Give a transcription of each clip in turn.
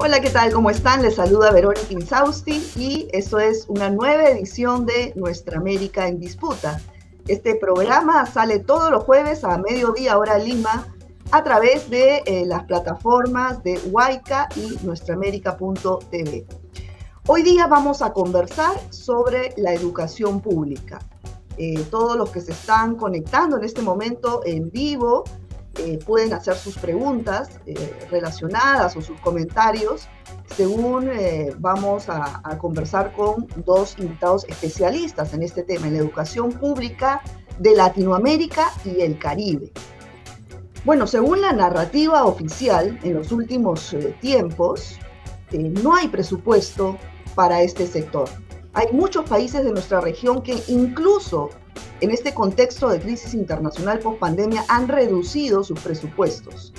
Hola, ¿qué tal? ¿Cómo están? Les saluda Verónica Insausti y esto es una nueva edición de Nuestra América en Disputa. Este programa sale todos los jueves a mediodía hora Lima a través de eh, las plataformas de Huayca y nuestraamérica.tv. Hoy día vamos a conversar sobre la educación pública. Eh, todos los que se están conectando en este momento en vivo eh, pueden hacer sus preguntas eh, relacionadas o sus comentarios según eh, vamos a, a, conversar con dos invitados especialistas en este tema, en la educación pública de Latinoamérica y el Caribe. Bueno, según la narrativa oficial, en los últimos tiempos, no hay presupuesto para este sector. Hay muchos países de nuestra región que incluso en este contexto de crisis internacional post pandemia han reducido sus presupuestos.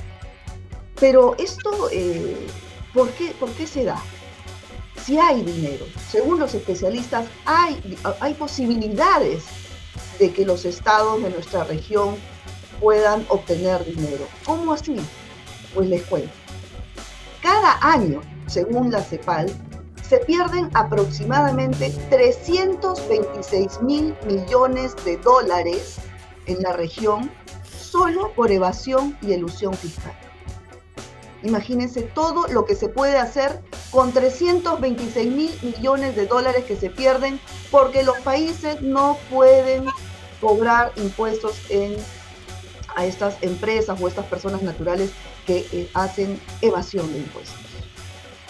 Pero esto, eh, ¿por, qué, ¿por qué se da? Si hay dinero, según los especialistas, hay, hay posibilidades de que los estados de nuestra región puedan obtener dinero. ¿Cómo así? Pues les cuento. Cada año, según la CEPAL, se pierden aproximadamente 326 mil millones de dólares en la región solo por evasión y elusión fiscal. Imagínense todo lo que se puede hacer con 326 mil millones de dólares que se pierden porque los países no pueden cobrar impuestos a estas empresas o estas personas naturales que eh, hacen evasión de impuestos.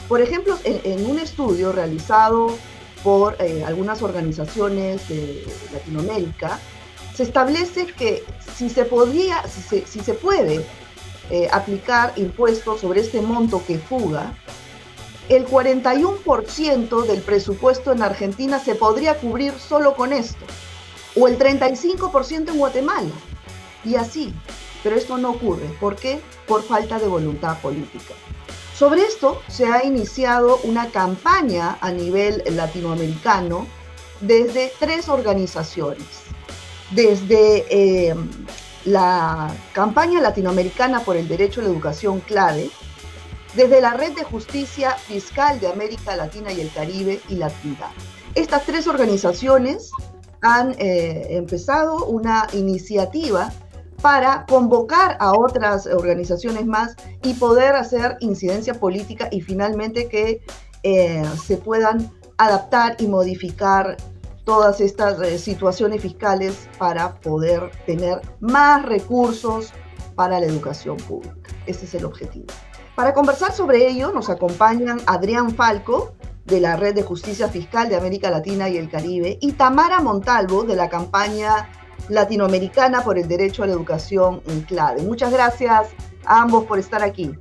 Por ejemplo, en, un estudio realizado por eh, algunas organizaciones de Latinoamérica, se establece que si se podría, si se, puede eh, aplicar impuestos sobre este monto que fuga, el 41% del presupuesto en Argentina se podría cubrir solo con esto, o el 35% en Guatemala, y así. Pero esto no ocurre. ¿Por qué? Por falta de voluntad política. Sobre esto se ha iniciado una campaña a nivel latinoamericano desde tres organizaciones. Desde eh, la campaña latinoamericana por el derecho a la educación clave, desde la Red de Justicia Fiscal de América Latina y el Caribe y la Estas tres organizaciones han eh, empezado una iniciativa para convocar a otras organizaciones más y poder hacer incidencia política y finalmente que eh, se puedan adaptar y modificar todas estas eh, situaciones fiscales para poder tener más recursos para la educación pública. Ese es el objetivo. Para conversar sobre ello nos acompañan Adrián Falco, de la Red de Justicia Fiscal de América Latina y el Caribe, y Tamara Montalvo, de la campaña latinoamericana por el derecho a la educación en clave. Muchas gracias a ambos por estar aquí.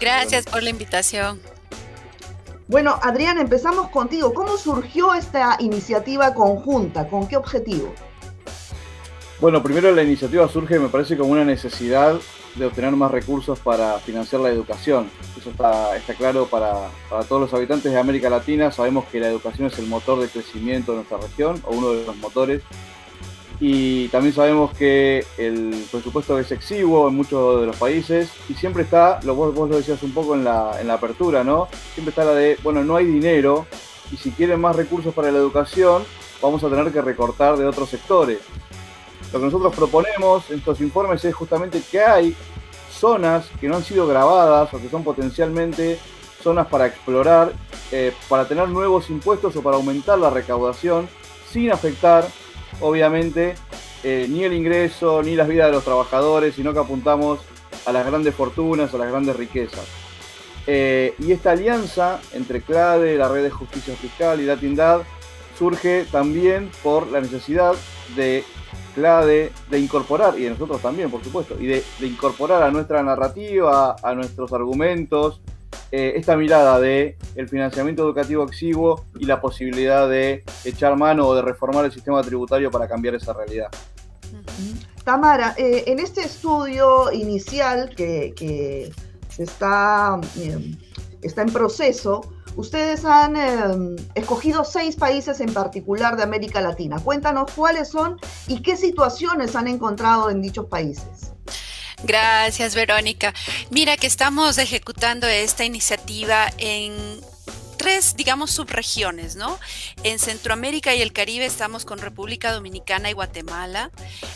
Gracias, por la invitación. Bueno, Adrián, empezamos contigo. ¿Cómo surgió esta iniciativa conjunta? ¿Con qué objetivo? Bueno, primero la iniciativa surge, me parece, como una necesidad de obtener más recursos para financiar la educación. Eso está, está claro para, para, todos los habitantes de América Latina. Sabemos que la educación es el motor de crecimiento de nuestra región, o uno de los motores y también sabemos que el presupuesto es exiguo en muchos de los países y siempre está, lo, vos, vos lo decías un poco en la, en la apertura, ¿no? Siempre está la de, bueno, no hay dinero y si quieren más recursos para la educación, vamos a tener que recortar de otros sectores. Lo que nosotros proponemos en estos informes es justamente que hay zonas que no han sido grabadas o que son potencialmente zonas para explorar, eh, para tener nuevos impuestos o para aumentar la recaudación sin afectar obviamente, eh, ni el ingreso, ni las vidas de los trabajadores, sino que apuntamos a las grandes fortunas, a las grandes riquezas. Eh, y esta alianza entre CLADE, la Red de Justicia Fiscal y Latindad surge también por la necesidad de CLADE de incorporar, y de nosotros también, por supuesto, y de, de incorporar a nuestra narrativa, a nuestros argumentos, eh, esta mirada de el financiamiento educativo exiguo y la posibilidad de echar mano o de reformar el sistema tributario para cambiar esa realidad. Tamara, eh, en este estudio inicial que, está, eh, está en proceso, ustedes han escogido seis países en particular de América Latina. Cuéntanos cuáles son y qué situaciones han encontrado en dichos países. Gracias, Verónica. Mira que estamos ejecutando esta iniciativa en tres, digamos, subregiones, ¿no? En Centroamérica y el Caribe estamos con República Dominicana y Guatemala.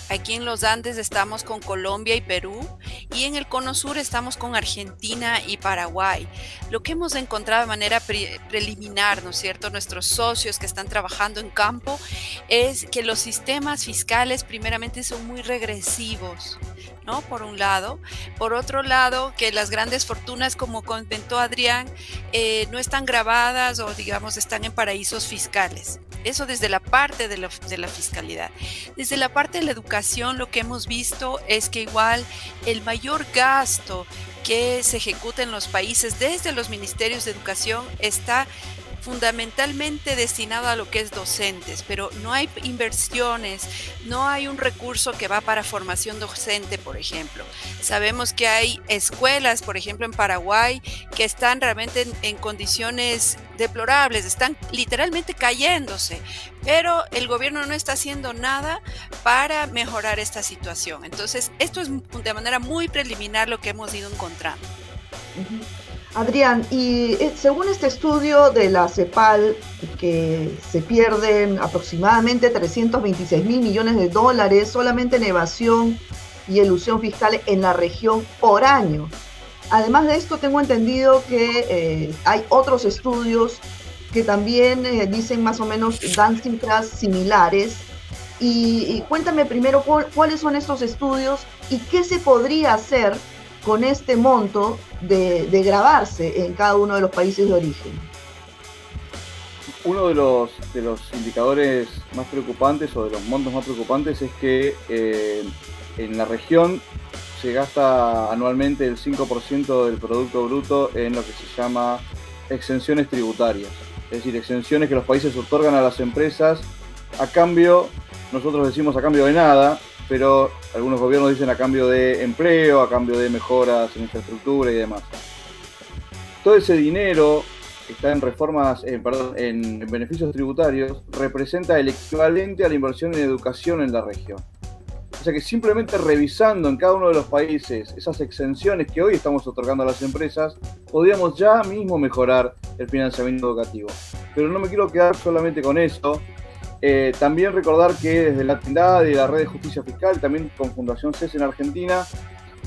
Aquí en los Andes estamos con Colombia y Perú. Y en el Cono Sur estamos con Argentina y Paraguay. Lo que hemos encontrado de manera preliminar, ¿no es cierto? Nuestros socios que están trabajando en campo es que los sistemas fiscales primeramente son muy regresivos. ¿No? Por un lado. Por otro lado, que las grandes fortunas, como comentó Adrián, eh, no están grabadas o digamos están en paraísos fiscales. Eso desde la parte de la, de la, fiscalidad. Desde la parte de la educación, lo que hemos visto es que igual el mayor gasto que se ejecuta en los países desde los ministerios de educación está fundamentalmente destinado a lo que es docentes, pero no hay inversiones, no hay un recurso que va para formación docente, por ejemplo. Sabemos que hay escuelas, por ejemplo, en Paraguay, que están realmente en, condiciones deplorables, están literalmente cayéndose, pero el gobierno no está haciendo nada para mejorar esta situación. Entonces, esto es de manera muy preliminar lo que hemos ido encontrando. Adrián, y eh, según este estudio de la CEPAL, que se pierden aproximadamente 326 mil millones de dólares solamente en evasión y elusión fiscal en la región por año. Además de esto, tengo entendido que eh, hay otros estudios que también eh, dicen más o menos, dan cifras similares. Y, cuéntame primero cuáles son estos estudios y qué se podría hacer con este monto de, grabarse en cada uno de los países de origen. Uno de los, indicadores más preocupantes o de los montos más preocupantes es que eh, en la región se gasta anualmente el 5% del Producto Bruto en lo que se llama exenciones tributarias. Es decir, exenciones que los países otorgan a las empresas a cambio, nosotros decimos a cambio de nada, pero algunos gobiernos dicen a cambio de empleo, a cambio de mejoras en infraestructura y demás. Todo ese dinero que está en reformas, eh, perdón, en beneficios tributarios, representa el equivalente a la inversión en educación en la región. O sea que simplemente revisando en cada uno de los países esas exenciones que hoy estamos otorgando a las empresas, podríamos ya mismo mejorar el financiamiento educativo. Pero no me quiero quedar solamente con eso, eh, también recordar que desde la Tindad y la Red de Justicia Fiscal, también con Fundación CES en Argentina,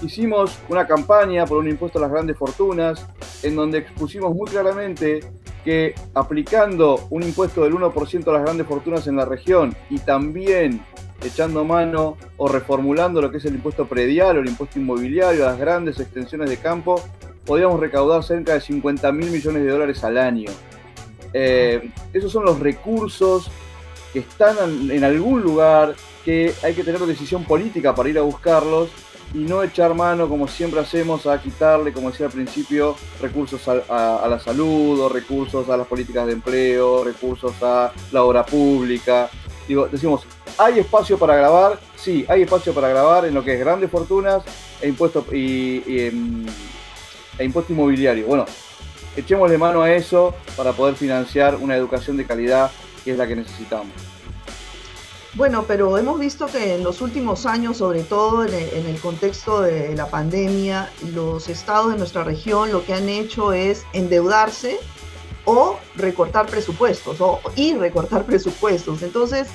hicimos una campaña por un impuesto a las grandes fortunas, en donde expusimos muy claramente que aplicando un impuesto del 1% a las grandes fortunas en la región y también echando mano o reformulando lo que es el impuesto predial o el impuesto inmobiliario a las grandes extensiones de campo, podríamos recaudar cerca de 50 mil millones de dólares al año. Eh, esos son los recursos que están en algún lugar, que hay que tener decisión política para ir a buscarlos y no echar mano, como siempre hacemos, a quitarle, como decía al principio, recursos a, la salud, o recursos a las políticas de empleo, recursos a la obra pública. Digo, decimos, ¿hay espacio para grabar? Sí, hay espacio para grabar en lo que es grandes fortunas e impuesto, y, em, e impuesto inmobiliario. Bueno, echémosle mano a eso para poder financiar una educación de calidad que es la que necesitamos. Bueno, pero hemos visto que en los últimos años, sobre todo en el, contexto de la pandemia, los estados de nuestra región lo que han hecho es endeudarse o recortar presupuestos, o y recortar presupuestos. Entonces,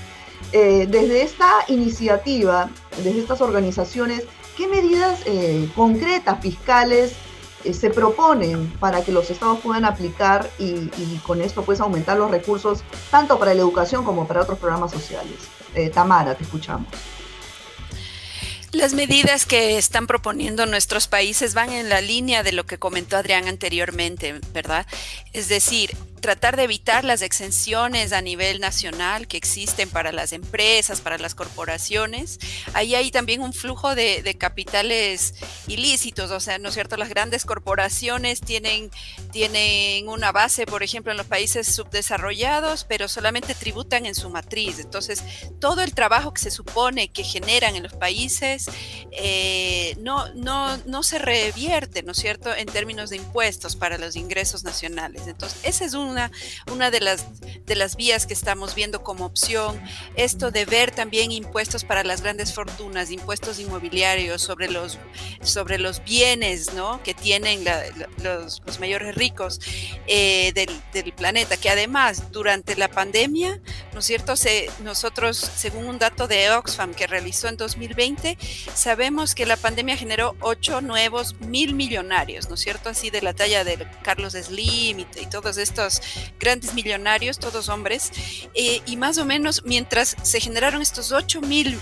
eh, desde esta iniciativa, desde estas organizaciones, ¿qué medidas eh, concretas fiscales se proponen para que los estados puedan aplicar y, con esto pues aumentar los recursos tanto para la educación como para otros programas sociales. Eh, Tamara, te escuchamos. Las medidas que están proponiendo nuestros países van en la línea de lo que comentó Adrián anteriormente, ¿verdad? Es decir, tratar de evitar las exenciones a nivel nacional que existen para las empresas, para las corporaciones. Ahí hay también un flujo de, capitales ilícitos, o sea, ¿no es cierto? Las grandes corporaciones tienen, tienen una base, por ejemplo, en los países subdesarrollados, pero solamente tributan en su matriz. Entonces, todo el trabajo que se supone que generan en los países eh, no, no, no se revierte, ¿no es cierto?, en términos de impuestos para los ingresos nacionales. Entonces, esa es una, una de, las, de las vías que estamos viendo como opción. Esto de ver también impuestos para las grandes fortunas, impuestos inmobiliarios sobre los, sobre los bienes, ¿no?, que tienen los, los, mayores ricos eh, del, planeta, que además durante la pandemia, ¿no es cierto?, se, nosotros, según un dato de Oxfam que realizó en 2020, sabemos que la pandemia generó ocho nuevos mil millonarios, ¿no es cierto? Así de la talla de Carlos Slim y, todos estos grandes millonarios, todos hombres, eh, y más o menos mientras se generaron estos ocho mil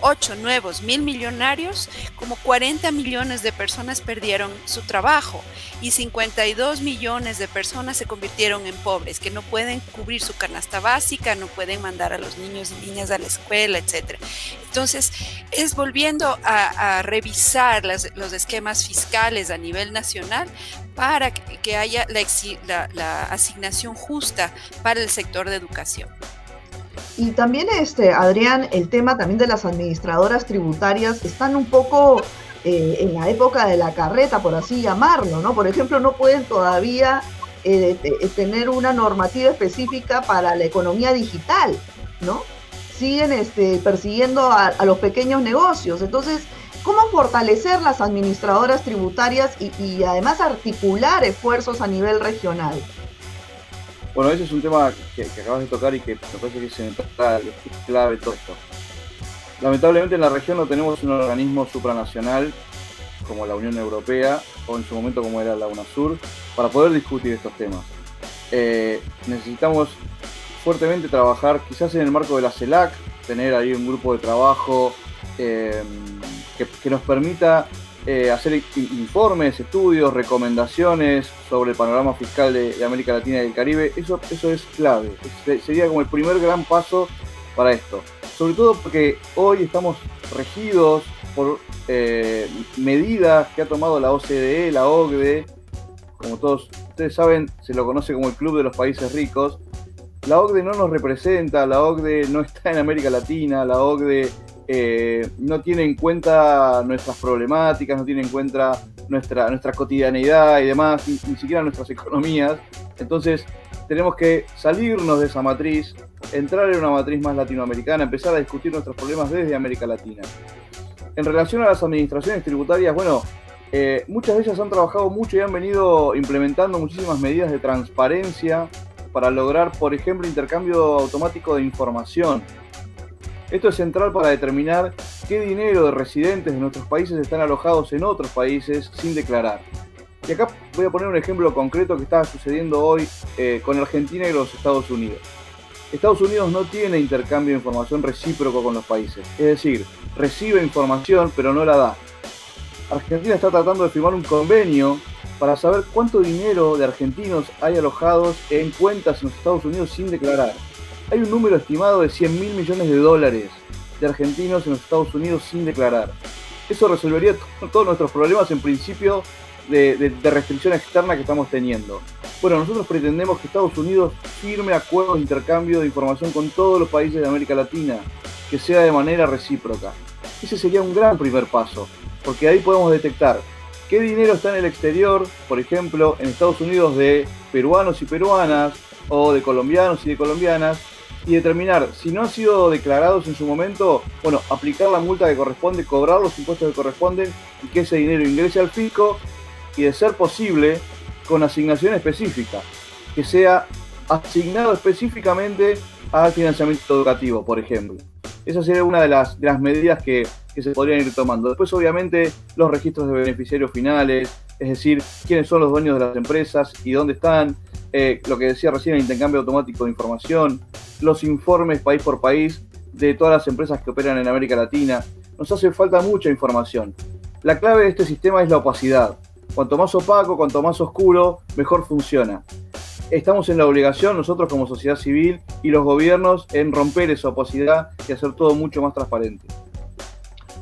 8 nuevos mil millonarios, como 40 millones de personas perdieron su trabajo y 52 millones de personas se convirtieron en pobres, que no pueden cubrir su canasta básica, no pueden mandar a los niños y niñas a la escuela, etc. Entonces, es volviendo a, revisar los esquemas fiscales a nivel nacional para que, haya la asignación justa para el sector de educación. Y también, este, Adrián, el tema también de las administradoras tributarias están un poco eh, en la época de la carreta, por así llamarlo, ¿no? Por ejemplo, no pueden todavía eh, tener una normativa específica para la economía digital, ¿no? Siguen este, persiguiendo a, los pequeños negocios. Entonces, ¿cómo fortalecer las administradoras tributarias y además articular esfuerzos a nivel regional? Bueno, ese es un tema que, acabas de tocar y que me parece que es clave todo esto. Lamentablemente en la región no tenemos un organismo supranacional como la Unión Europea o en su momento como era la UNASUR para poder discutir estos temas. Eh, necesitamos fuertemente trabajar quizás en el marco de la CELAC, tener ahí un grupo de trabajo eh, que, nos permita eh, hacer informes, estudios, recomendaciones sobre el panorama fiscal de, América Latina y el Caribe, eso, eso es clave. sería como el primer gran paso para esto. Sobre todo porque hoy estamos regidos por eh, medidas que ha tomado la OCDE, la OCDE, como todos ustedes saben, se lo conoce como el Club de los Países Ricos. La OCDE no nos representa, la OCDE no está en América Latina, la OCDE eh, no tiene en cuenta nuestras problemáticas, no tiene en cuenta nuestra, nuestra cotidianidad y demás, ni, siquiera nuestras economías. Entonces tenemos que salirnos de esa matriz, entrar en una matriz más latinoamericana, empezar a discutir nuestros problemas desde América Latina. En relación a las administraciones tributarias, bueno, eh, muchas de ellas han trabajado mucho y han venido implementando muchísimas medidas de transparencia para lograr, por ejemplo, intercambio automático de información esto es central para determinar qué dinero de residentes de nuestros países están alojados en otros países sin declarar. Y acá voy a poner un ejemplo concreto que está sucediendo hoy eh, con Argentina y los Estados Unidos. Estados Unidos no tiene intercambio de información recíproco con los países, es decir, recibe información pero no la da. Argentina está tratando de firmar un convenio para saber cuánto dinero de argentinos hay alojados en cuentas en los Estados Unidos sin declarar hay un número estimado de 100 mil millones de dólares de argentinos en los Estados Unidos sin declarar. Eso resolvería todos nuestros problemas en principio de, restricción externa que estamos teniendo. Bueno, nosotros pretendemos que Estados Unidos firme acuerdos de intercambio de información con todos los países de América Latina, que sea de manera recíproca. Ese sería un gran primer paso, porque ahí podemos detectar qué dinero está en el exterior, por ejemplo, en Estados Unidos de peruanos y peruanas, o de colombianos y de colombianas, y determinar si no han sido declarados en su momento, bueno, aplicar la multa que corresponde, cobrar los impuestos que corresponden y que ese dinero ingrese al fisco y de ser posible con asignación específica, que sea asignado específicamente al financiamiento educativo, por ejemplo. Esa sería una de las, medidas que, que se podrían ir tomando. Después, obviamente, los registros de beneficiarios finales, es decir, quiénes son los dueños de las empresas y dónde están, eh, lo que decía recién, el intercambio automático de información, los informes país por país de todas las empresas que operan en América Latina. Nos hace falta mucha información. La clave de este sistema es la opacidad. Cuanto más opaco, cuanto más oscuro, mejor funciona. Estamos en la obligación, nosotros como sociedad civil y los gobiernos, en romper esa opacidad y hacer todo mucho más transparente.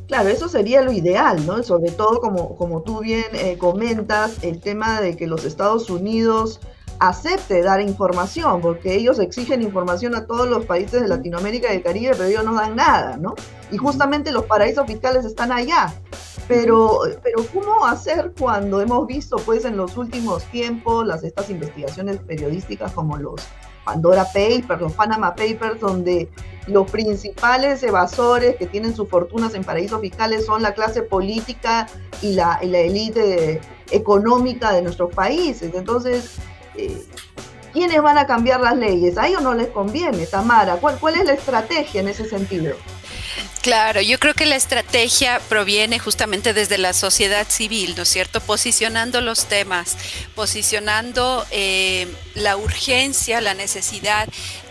Claro, eso sería lo ideal, ¿no? Sobre todo, como, como tú bien eh, comentas, el tema de que los Estados Unidos acepte dar información, porque ellos exigen información a todos los países de Latinoamérica y el Caribe, pero ellos no dan nada, ¿no? Y justamente los paraísos fiscales están allá. Pero, pero ¿cómo hacer cuando hemos visto, pues, en los últimos tiempos, las, estas investigaciones periodísticas como los Pandora Papers, los Panama Papers, donde los principales evasores que tienen sus fortunas en paraísos fiscales son la clase política y la, y la élite económica de nuestros países. Entonces, eh, ¿quiénes van a cambiar las leyes? ¿A ellos no les conviene, Tamara? ¿Cuál, ¿Cuál es la estrategia en ese sentido? Claro, yo creo que la estrategia proviene justamente desde la sociedad civil, ¿no es cierto? Posicionando los temas, posicionando eh, la urgencia, la necesidad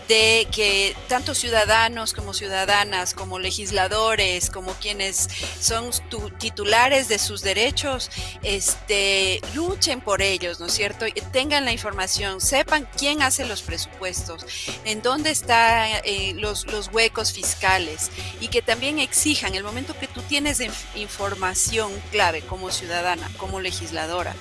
de que tanto ciudadanos como ciudadanas, como legisladores, como quienes son titulares de sus derechos, este, luchen por ellos, ¿no es cierto? Tengan la información, sepan quién hace los presupuestos, en dónde están eh, los, los huecos fiscales y que también exijan el momento que tienes información clave como ciudadana, como legisladora,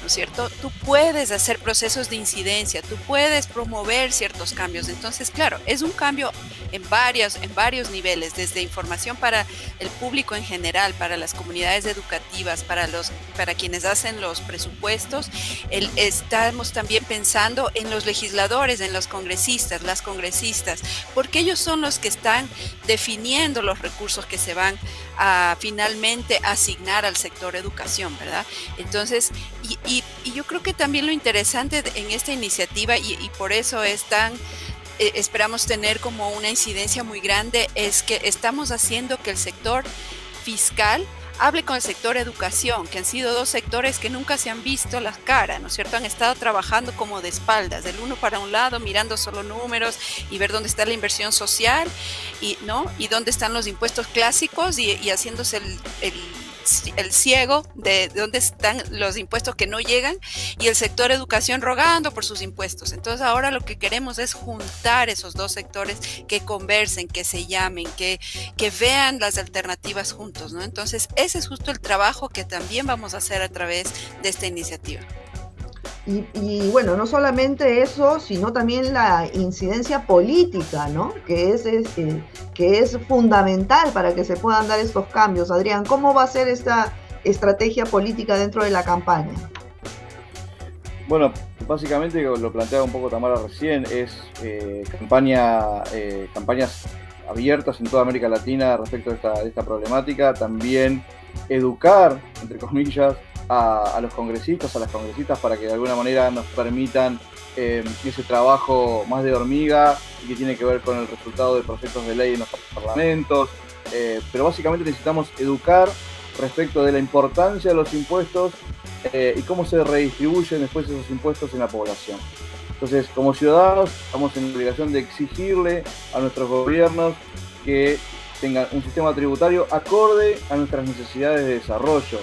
¿no es cierto? Tú puedes hacer procesos de incidencia, tú puedes promover ciertos cambios. Entonces, claro, es un cambio en varios, en varios niveles, desde información para el público en general, para las comunidades educativas, para los, para quienes hacen los presupuestos. estamos también pensando en los legisladores, en los congresistas, las congresistas, porque ellos son los que están definiendo los recursos que se van a finalmente asignar al sector educación, ¿verdad? Entonces, y, yo creo que también lo interesante en esta iniciativa, y, y por eso es tan eh, esperamos tener como una incidencia muy grande es que estamos haciendo que el sector fiscal hable con el sector educación, que han sido dos sectores que nunca se han visto las caras, ¿no es cierto? Han estado trabajando como de espaldas, del uno para un lado, mirando solo números y ver dónde está la inversión social y, ¿no? y dónde están los impuestos clásicos y, haciéndose el el ciego de, dónde están los impuestos que no llegan y el sector educación rogando por sus impuestos. Entonces ahora lo que queremos es juntar esos dos sectores que conversen, que se llamen, que, que vean las alternativas juntos, ¿no? Entonces ese es justo el trabajo que también vamos a hacer a través de esta iniciativa. Y, bueno, no solamente eso, sino también la incidencia política, ¿no? Que es, eh, que es fundamental para que se puedan dar estos cambios. Adrián, ¿cómo va a ser esta estrategia política dentro de la campaña? Bueno, básicamente lo planteaba un poco Tamara recién, es eh, campaña, eh, campañas abiertas en toda América Latina respecto a esta, de esta problemática, también educar, entre comillas, a, los congresistas, a las congresistas, para que de alguna manera nos permitan eh, ese trabajo más de hormiga y que tiene que ver con el resultado de proyectos de ley en los parlamentos. Eh, pero básicamente necesitamos educar respecto de la importancia de los impuestos eh, y cómo se redistribuyen después esos impuestos en la población. Entonces, como ciudadanos, estamos en la obligación de exigirle a nuestros gobiernos que tengan un sistema tributario acorde a nuestras necesidades de desarrollo,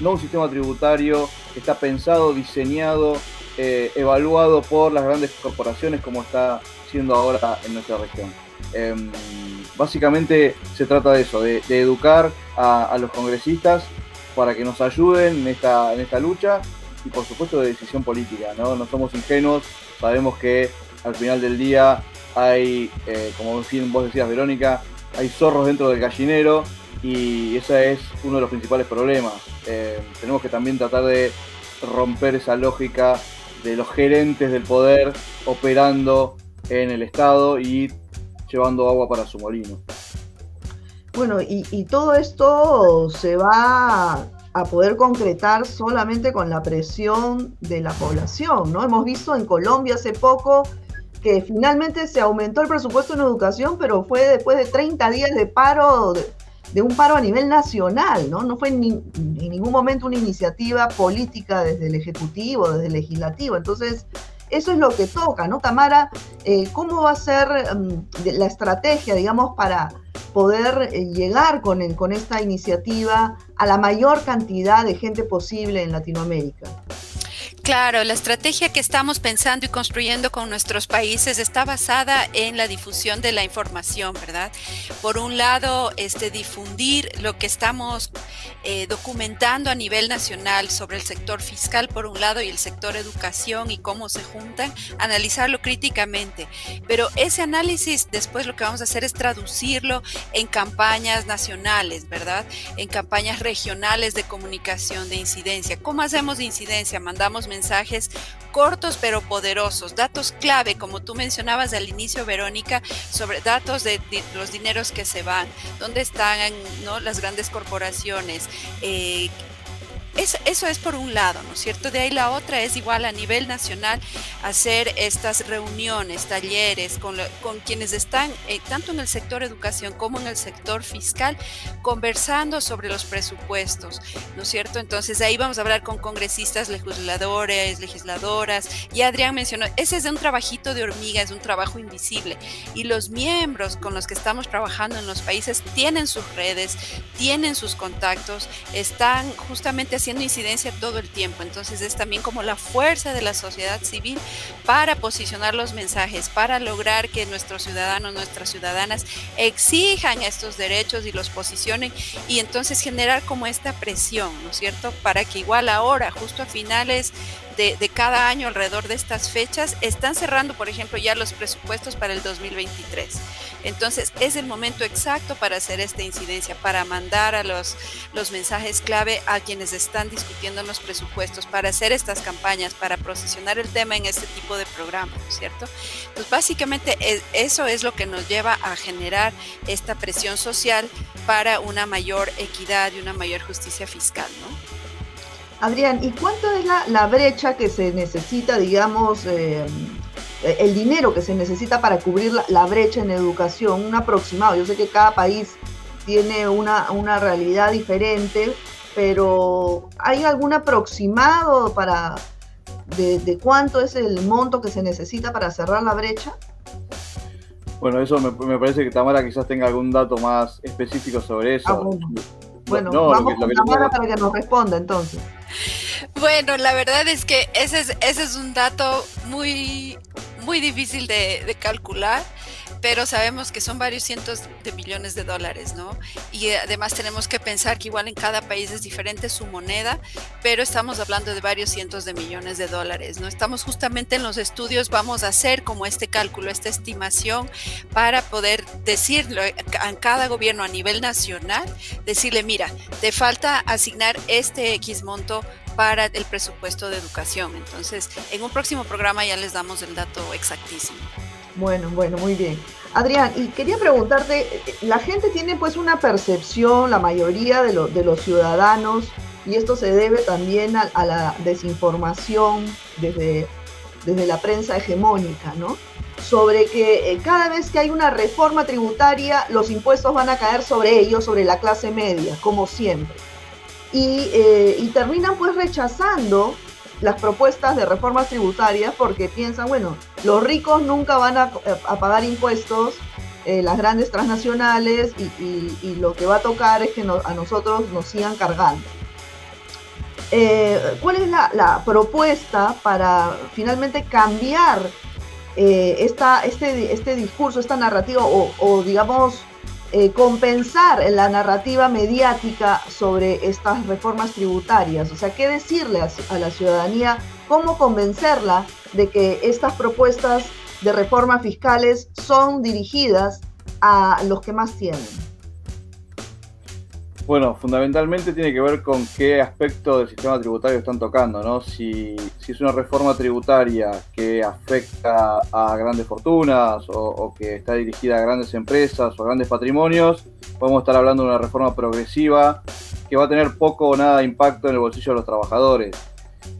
no un sistema tributario que está pensado, diseñado, eh, evaluado por las grandes corporaciones como está siendo ahora en nuestra región. Em, básicamente se trata de eso, de, educar a, los congresistas para que nos ayuden en esta, en esta lucha y por supuesto de decisión política, ¿no? No somos ingenuos, sabemos que al final del día hay, eh, como vos decías Verónica, hay zorros dentro del gallinero y ese es uno de los principales problemas. Eh, tenemos que también tratar de romper esa lógica de los gerentes del poder operando en el Estado y llevando agua para su molino. Bueno, y, todo esto se va a poder concretar solamente con la presión de la población, ¿no? Hemos visto en Colombia hace poco que finalmente se aumentó el presupuesto en educación, pero fue después de 30 días de paro un paro a nivel nacional, ¿no? No fue en, ningún momento una iniciativa política desde el Ejecutivo, desde el Legislativo. Entonces, eso es lo que toca, ¿no? Tamara, eh, ¿cómo va a ser mm, la estrategia, digamos, para poder eh, llegar con, con esta iniciativa a la mayor cantidad de gente posible en Latinoamérica? Claro, la estrategia que estamos pensando y construyendo con nuestros países está basada en la difusión de la información, ¿verdad? Por un lado, este, difundir lo que estamos eh, documentando a nivel nacional sobre el sector fiscal, por un lado, y el sector educación y cómo se juntan, analizarlo críticamente. Pero ese análisis después lo que vamos a hacer es traducirlo en campañas nacionales, ¿verdad? En campañas regionales de comunicación de incidencia. ¿Cómo hacemos de incidencia? Mandamos mensajes cortos pero poderosos, datos clave, como tú mencionabas al inicio, Verónica, sobre datos de, los dineros que se van, dónde están ¿no? las grandes corporaciones, eh, eso es por un lado, ¿no es cierto? De ahí la otra es igual a nivel nacional hacer estas reuniones, talleres con, quienes están eh, tanto en el sector educación como en el sector fiscal conversando sobre los presupuestos, ¿no es cierto? Entonces ahí vamos a hablar con congresistas, legisladores, legisladoras y Adrián mencionó, ese es de un trabajito de hormiga, es un trabajo invisible y los miembros con los que estamos trabajando en los países tienen sus redes, tienen sus contactos, están justamente haciendo incidencia todo el tiempo. Entonces es también como la fuerza de la sociedad civil para posicionar los mensajes, para lograr que nuestros ciudadanos, nuestras ciudadanas exijan estos derechos y los posicionen y entonces generar como esta presión, ¿no es cierto? Para que igual ahora, justo a finales de, cada año alrededor de estas fechas, están cerrando, por ejemplo, ya los presupuestos para el 2023. Entonces, es el momento exacto para hacer esta incidencia, para mandar a los, los mensajes clave a quienes están discutiendo los presupuestos, para hacer estas campañas, para posicionar el tema en este tipo de programas, ¿cierto? Pues básicamente e, eso es lo que nos lleva a generar esta presión social para una mayor equidad y una mayor justicia fiscal, ¿no? Adrián, ¿y cuánto es la, brecha que se necesita, digamos, eh, el dinero que se necesita para cubrir la, brecha en educación? Un aproximado. Yo sé que cada país tiene una, una realidad diferente, pero ¿hay algún aproximado para de, cuánto es el monto que se necesita para cerrar la brecha? Bueno, eso me, parece que Tamara quizás tenga algún dato más específico sobre eso. Ah, bueno, vamos con Tamara para que nos responda entonces. Bueno, la verdad es que ese es, ese es un dato muy, muy difícil de, calcular pero sabemos que son varios cientos de millones de dólares, ¿no? Y además tenemos que pensar que igual en cada país es diferente su moneda, pero estamos hablando de varios cientos de millones de dólares, ¿no? Estamos justamente en los estudios, vamos a hacer como este cálculo, esta estimación para poder decirlo a cada gobierno a nivel nacional, decirle, mira, te falta asignar este X monto para el presupuesto de educación. Entonces, en un próximo programa ya les damos el dato exactísimo. Bueno, bueno, muy bien. Adrián, y quería preguntarte, la gente tiene pues una percepción, la mayoría de, los ciudadanos, y esto se debe también a, la desinformación desde, desde la prensa hegemónica, ¿no? Sobre que eh, cada vez que hay una reforma tributaria, los impuestos van a caer sobre ellos, sobre la clase media, como siempre. Y, eh, y terminan pues rechazando las propuestas de reformas tributarias porque piensan, bueno, los ricos nunca van a, pagar impuestos, eh, las grandes transnacionales, y, lo que va a tocar es que a nosotros nos sigan cargando. Eh, ¿Cuál es la, propuesta para finalmente cambiar esta, este, este discurso, esta narrativa, o digamos, eh, compensar la narrativa mediática sobre estas reformas tributarias. O sea, ¿qué decirle a, la ciudadanía? ¿Cómo convencerla de que estas propuestas de reformas fiscales son dirigidas a los que más tienen? Bueno, fundamentalmente tiene que ver con qué aspecto del sistema tributario están tocando, ¿no? Si, es una reforma tributaria que afecta a grandes fortunas o, que está dirigida a grandes empresas o a grandes patrimonios, podemos estar hablando de una reforma progresiva que va a tener poco o nada impacto en el bolsillo de los trabajadores.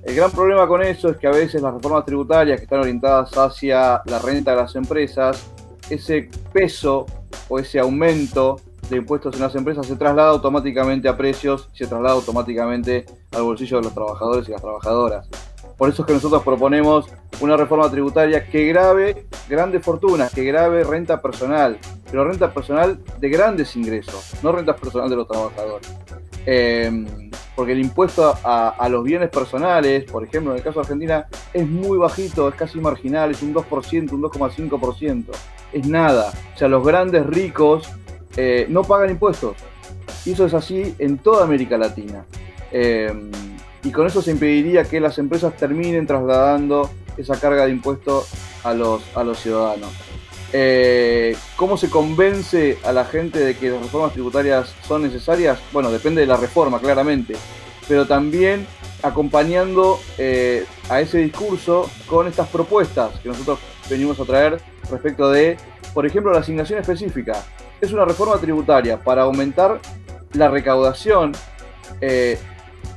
El gran problema con eso es que a veces las reformas tributarias que están orientadas hacia la renta de las empresas, ese peso o ese aumento de impuestos en las empresas se traslada automáticamente a precios y se traslada automáticamente al bolsillo de los trabajadores y las trabajadoras. Por eso es que nosotros proponemos una reforma tributaria que grave grandes fortunas, que grave renta personal, pero renta personal de grandes ingresos, no renta personal de los trabajadores. Em, porque el impuesto a, los bienes personales, por ejemplo, en el caso de Argentina, es muy bajito, es casi marginal, es un 2%, un 2,5%. Es nada. O sea, los grandes ricos eh, no pagan impuestos. Y eso es así en toda América Latina. Eh, y con eso se impediría que las empresas terminen trasladando esa carga de impuestos a los, a los ciudadanos. Eh, ¿Cómo se convence a la gente de que las reformas tributarias son necesarias? Bueno, depende de la reforma, claramente, pero también acompañando a ese discurso con estas propuestas que nosotros venimos a traer respecto de, por ejemplo, la asignación específica. Es una reforma tributaria para aumentar la recaudación eh,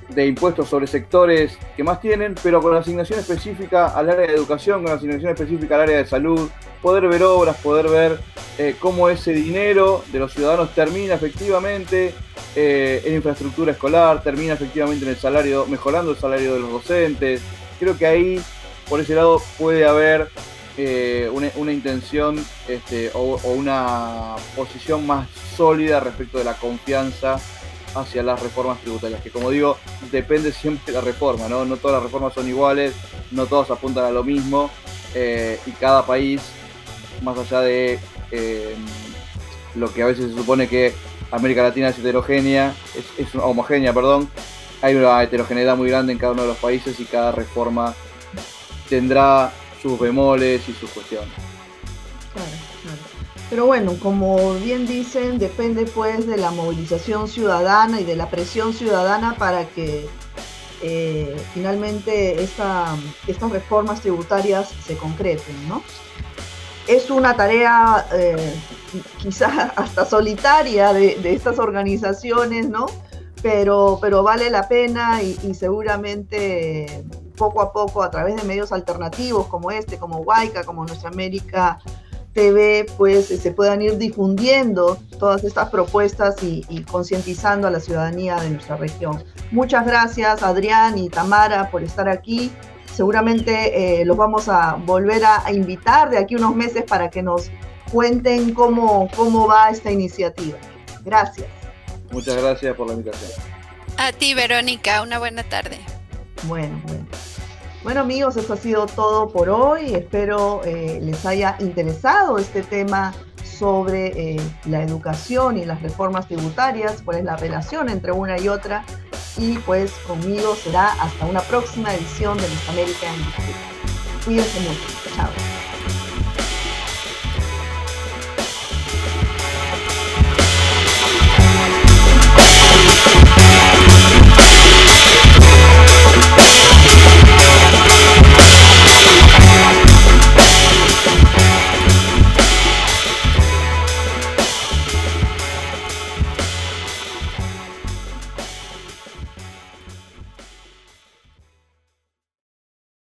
de impuestos sobre sectores que más tienen, pero con asignación específica al área de educación, con asignación específica al área de salud, poder ver obras, poder ver eh, cómo ese dinero de los ciudadanos termina efectivamente eh, en infraestructura escolar, termina efectivamente en el salario, mejorando el salario de los docentes. Creo que ahí, por ese lado, puede haber eh, una, intención este, o, una posición más sólida respecto de la confianza hacia las reformas tributarias, que como digo, depende siempre de la reforma, ¿no? No todas las reformas son iguales, no todas apuntan a lo mismo, eh, y cada país, más allá de eh, lo que a veces se supone que América Latina es heterogénea, es homogénea, perdón, hay una heterogeneidad muy grande en cada uno de los países y cada reforma tendrá sus bemoles y sus cuestiones. Pero bueno, como bien dicen, depende pues de la movilización ciudadana y de la presión ciudadana para que eh, finalmente estas reformas tributarias se concreten, ¿no? Es una tarea eh, quizás hasta solitaria de, estas organizaciones, ¿no? Pero, pero vale la pena y, seguramente poco a poco a través de medios alternativos como este, como Huayca, como Nuestra América TV pues se puedan ir difundiendo todas estas propuestas y, concientizando a la ciudadanía de nuestra región. Muchas gracias Adrián y Tamara por estar aquí. Seguramente eh, los vamos a volver a, invitar de aquí unos meses para que nos cuenten cómo, cómo va esta iniciativa. Gracias. Muchas gracias por la invitación. A ti, Verónica, una buena tarde. Bueno, bueno. Bueno amigos, eso ha sido todo por hoy. Espero eh, les haya interesado este tema sobre eh, la educación y las reformas tributarias, cuál es la relación entre una y otra. Y pues conmigo será hasta una próxima edición de Nuestra América en Cuídense mucho. Chao.